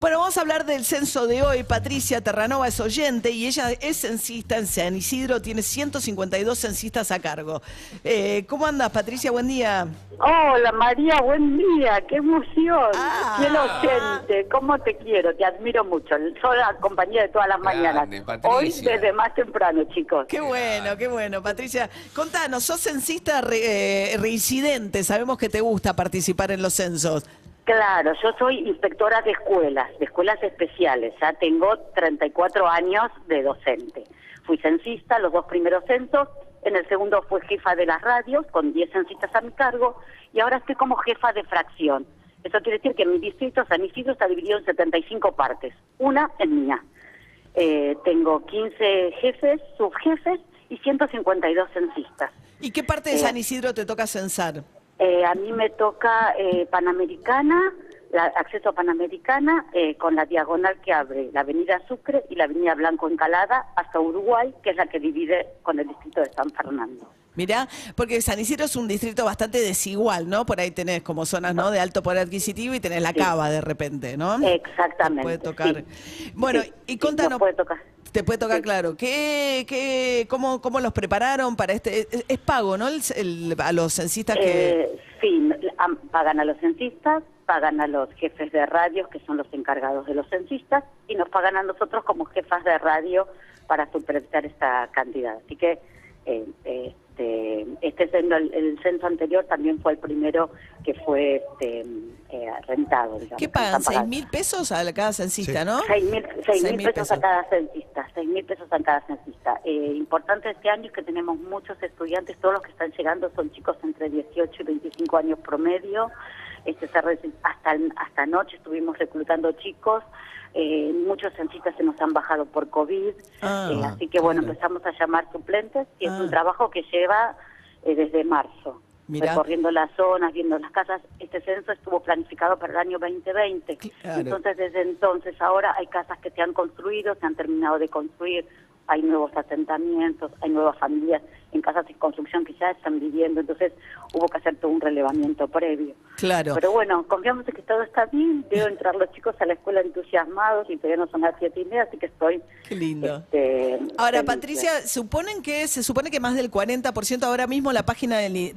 Bueno, vamos a hablar del censo de hoy. Patricia Terranova es oyente y ella es censista en San Isidro, tiene 152 censistas a cargo. Eh, ¿Cómo andas, Patricia? Buen día. Hola María, buen día, qué emoción, Ah. qué inocente, cómo te quiero, te admiro mucho, soy la compañía de todas las Grande, mañanas. Patricia. Hoy desde más temprano, chicos. Qué bueno, qué bueno. Patricia, contanos, sos censista re- eh, reincidente, sabemos que te gusta participar en los censos. Claro, yo soy inspectora de escuelas, de escuelas especiales, ya tengo 34 años de docente. Fui censista los dos primeros censos, en el segundo fui jefa de las radios con 10 censistas a mi cargo y ahora estoy como jefa de fracción. Eso quiere decir que mi distrito San Isidro está dividido en 75 partes, una en mía. Eh, tengo 15 jefes, subjefes y 152 censistas. ¿Y qué parte de Eh. San Isidro te toca censar? Eh, a mí me toca eh, Panamericana, la, acceso a Panamericana, eh, con la diagonal que abre la Avenida Sucre y la Avenida Blanco Encalada hasta Uruguay, que es la que divide con el distrito de San Fernando. Mirá, porque San Isidro es un distrito bastante desigual, ¿no? Por ahí tenés como zonas, ¿no? De alto poder adquisitivo y tenés la Sí. cava de repente, ¿no? Exactamente. Puede tocar. sí. Bueno, Sí, y contanos. nos puede tocar. Te puede tocar, Sí. claro. ¿Qué, qué, cómo, ¿Cómo los prepararon para este? Es, es pago, ¿no? El- el- a los censistas que... Eh, sí, pagan a los censistas, pagan a los jefes de radios, que son los encargados de los censistas, y nos pagan a nosotros como jefas de radio para supervisar esta cantidad. Así que eh, este, este censo, el, el censo anterior también fue el primero que fue este, eh, rentado. Digamos, ¿Qué que pagan? ¿Seis mil pesos a cada censista, no? Seis mil, seis Seis mil mil pesos, pesos. a cada censista, seis mil pesos a cada censista. Eh, importante este año es que tenemos muchos estudiantes, todos los que están llegando son chicos entre 18 y 25 años promedio. Este, se reci- hasta, hasta anoche estuvimos reclutando chicos, eh, muchos censistas se nos han bajado por COVID, Ah, eh, así que bueno, claro. empezamos a llamar suplentes y es Ah. un trabajo que lleva eh, desde marzo. Mirá. Recorriendo las zonas, viendo las casas. Este censo estuvo planificado para el año 2020. Claro. Entonces, desde entonces, ahora hay casas que se han construido, se han terminado de construir, hay nuevos asentamientos, hay nuevas familias en casas de construcción que ya están viviendo, entonces hubo que hacer todo un relevamiento previo. Claro. Pero bueno, confiamos en que todo está bien, veo entrar los chicos a la escuela entusiasmados y todavía no son las siete y media, así que estoy... Qué lindo. este, Ahora, feliz. Patricia, suponen que se supone que más del 40% ahora mismo la página del,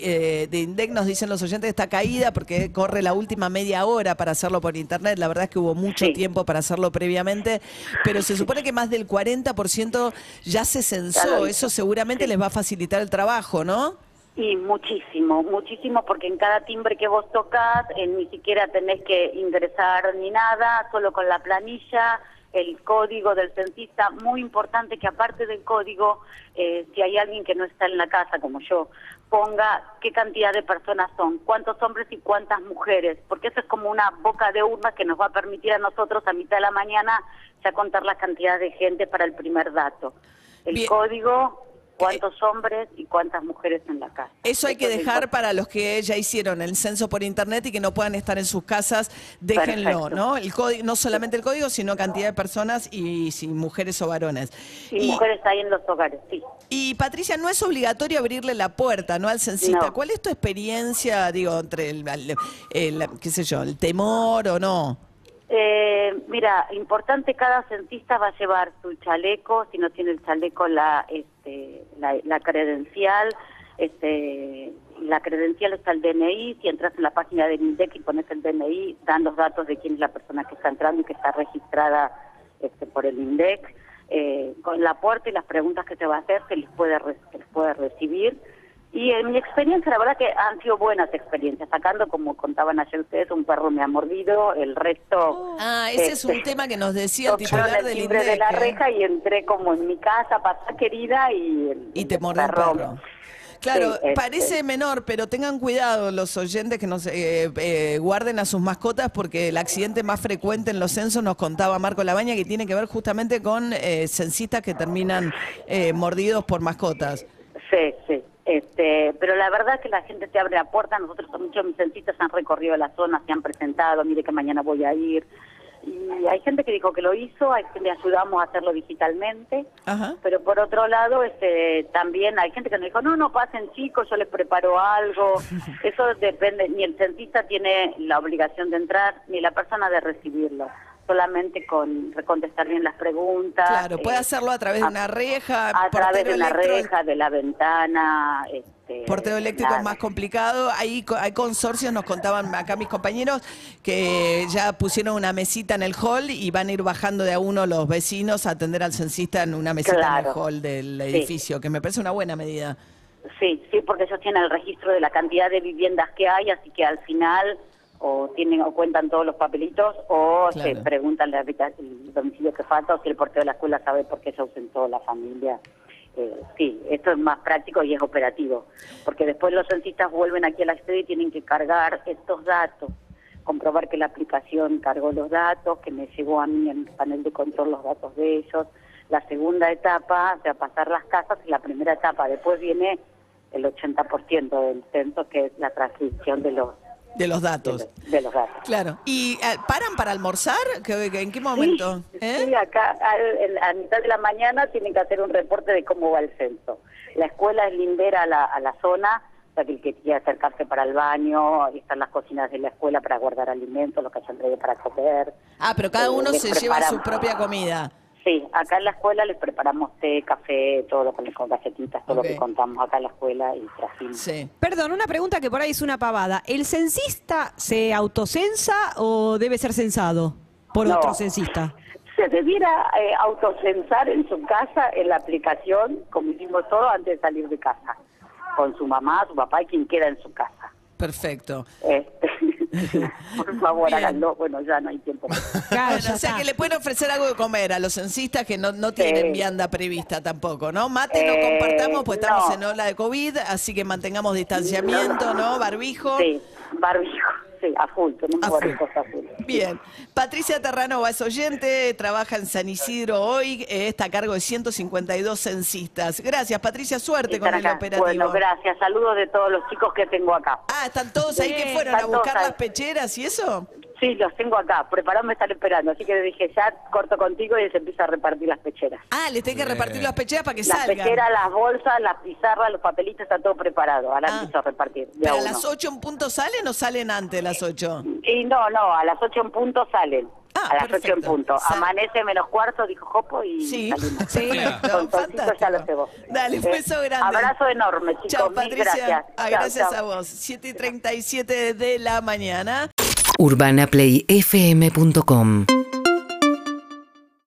eh, de INDEC nos dicen los oyentes está caída porque corre la última media hora para hacerlo por internet. La verdad es que hubo mucho Sí. tiempo para hacerlo previamente, pero se supone que más del 40% ya se censó. Eso seguramente les va a facilitar el trabajo, ¿no? Y muchísimo, muchísimo, porque en cada timbre que vos tocas eh, ni siquiera tenés que ingresar ni nada, solo con la planilla, el código del censista, muy importante que aparte del código, eh, si hay alguien que no está en la casa, como yo, ponga qué cantidad de personas son, cuántos hombres y cuántas mujeres, porque eso es como una boca de urna que nos va a permitir a nosotros a mitad de la mañana ya contar la cantidad de gente para el primer dato. El Bien. código, cuántos hombres y cuántas mujeres en la casa. Eso hay que dejar para los que ya hicieron el censo por internet y que no puedan estar en sus casas, déjenlo, Perfecto. ¿no? El código, no solamente el código, sino cantidad de personas y si mujeres o varones. Y, mujeres ahí en los hogares, sí. y, Patricia, no es obligatorio abrirle la puerta, ¿no? Al censista. No. ¿Cuál es tu experiencia, digo, entre el, el- el- qué sé yo, el temor o no? Eh, mira, importante, cada censista va a llevar su chaleco, si no tiene el chaleco, la, este, la, la credencial, este, la credencial está el DNI, si entras en la página del INDEC y pones el DNI, dan los datos de quién es la persona que está entrando y que está registrada este, por el INDEC, eh, con la puerta y las preguntas que se va a hacer se les puede, se les puede recibir. Y en mi experiencia, la verdad que han sido buenas experiencias, sacando, como contaban ayer ustedes, un perro me ha mordido, el resto... Ah, ese es un este, tema que nos decía el titular el del timbre de la ¿eh? reja y entré como en mi casa, papá querida, y... el- Y te mordió el perro. perro. Claro, Sí, este- parece menor, pero tengan cuidado los oyentes que nos eh, eh, guarden a sus mascotas porque el accidente más frecuente en los censos nos contaba Marco Labaña que tiene que ver justamente con eh, censistas que terminan eh, mordidos por mascotas. Sí, sí. Este, pero la verdad que la gente te abre la puerta, nosotros muchos mis censistas han recorrido la zona, se han presentado, mire que mañana voy a ir. Y hay gente que dijo que lo hizo, hay que le ayudamos a hacerlo digitalmente. Ajá. Pero por otro lado, este, también hay gente que nos dijo, no, no pasen chicos, yo les preparo algo. Eso depende, ni el censista tiene la obligación de entrar, ni la persona de recibirlo. Solamente con contestar bien las preguntas. Claro, puede eh, hacerlo a través de una reja, A través de una electro- reja, de la ventana. Este, Porteo eléctrico es más complicado. Ahí hay consorcios, nos contaban acá mis compañeros, que ya pusieron una mesita en el hall y van a ir bajando de a uno los vecinos a atender al censista en una mesita en el Claro. hall del Sí. edificio, que me parece una buena medida. Sí, sí, porque ellos tienen el registro de la cantidad de viviendas que hay, así que al final o tienen o cuentan todos los papelitos o Claro. se preguntan el domicilio que falta o si el portero de la escuela sabe por qué se ausentó la familia. Eh, sí, esto es más práctico y es operativo, porque después los censistas vuelven aquí a la sede y tienen que cargar estos datos, comprobar que la aplicación cargó los datos, que me llegó a mí en el panel de control los datos de ellos. La segunda etapa, o sea, pasar las casas, y la primera etapa. Después viene el 80% del censo, que es la transcripción de los, De los de datos. los, de los datos. Claro. ¿Y eh, paran para almorzar? ¿Qué- qué- ¿En qué momento? Sí, ¿Eh? sí, acá al- en- a mitad de la mañana tienen que hacer un reporte de cómo va el censo. La escuela es lindera a la, a la zona, o sea que el que quiera acercarse para el baño, están las cocinas de la escuela para guardar alimentos, los que hayan traído para comer. Ah, pero cada Eh, uno se lleva su propia comida. Sí, acá en la escuela les preparamos té, café, todo lo que con galletitas, todo lo que contamos acá en la escuela y trajimos. Sí. Perdón, una pregunta que por ahí es una pavada. ¿El censista se autocensa o debe ser censado por No. otro censista? Se debiera eh, autocensar en su casa en la aplicación, como hicimos todo antes de salir de casa, con su mamá, su papá y quien queda en su casa. Perfecto. Este, por favor, Bien. háganlo. Bueno, ya no hay tiempo. Claro, Bueno, o sea que le pueden ofrecer algo de comer a los censistas que no, no tienen Sí. vianda prevista tampoco, ¿no? Mate no Eh, compartamos, pues estamos no. en ola de COVID, así que mantengamos distanciamiento, ¿no? Barbijo. Sí, barbijo, sí, a full, tenemos A full. barbijos a full. Bien. Patricia Terranova es oyente, trabaja en San Isidro hoy, eh, está a cargo de 152 censistas. Gracias, Patricia, suerte Están con el acá. operativo. Bueno, gracias. Saludos de todos los chicos que tengo acá. Ah, ¿están todos ahí que fueron a buscar las pecheras y eso? Sí, los tengo acá. Preparados me están esperando. Así que le dije, ya corto contigo y se empieza a repartir las pecheras. Ah, les tengo que repartir las pecheras para que Las salgan. pecheras, las bolsas, las pizarras, los papelitos, está todo preparado. Ahora Ah. empiezo a repartir. a ¿Pero a uno. las 8 en punto salen o salen antes de las 8? Y no, no, a las 8 en punto salen. Ah, a las 8 en perfecto. punto. Sal- Amanece menos cuarto, dijo Jopo, y Sí, salimos. sí, Con Toncito fantástico. ya lo cebo. Dale, un Eh, beso grande. Abrazo enorme, chicos. Chao, Mil Patricia. gracias. Ah, a vos. 7 y 37 de la mañana. UrbanaPlayFM.com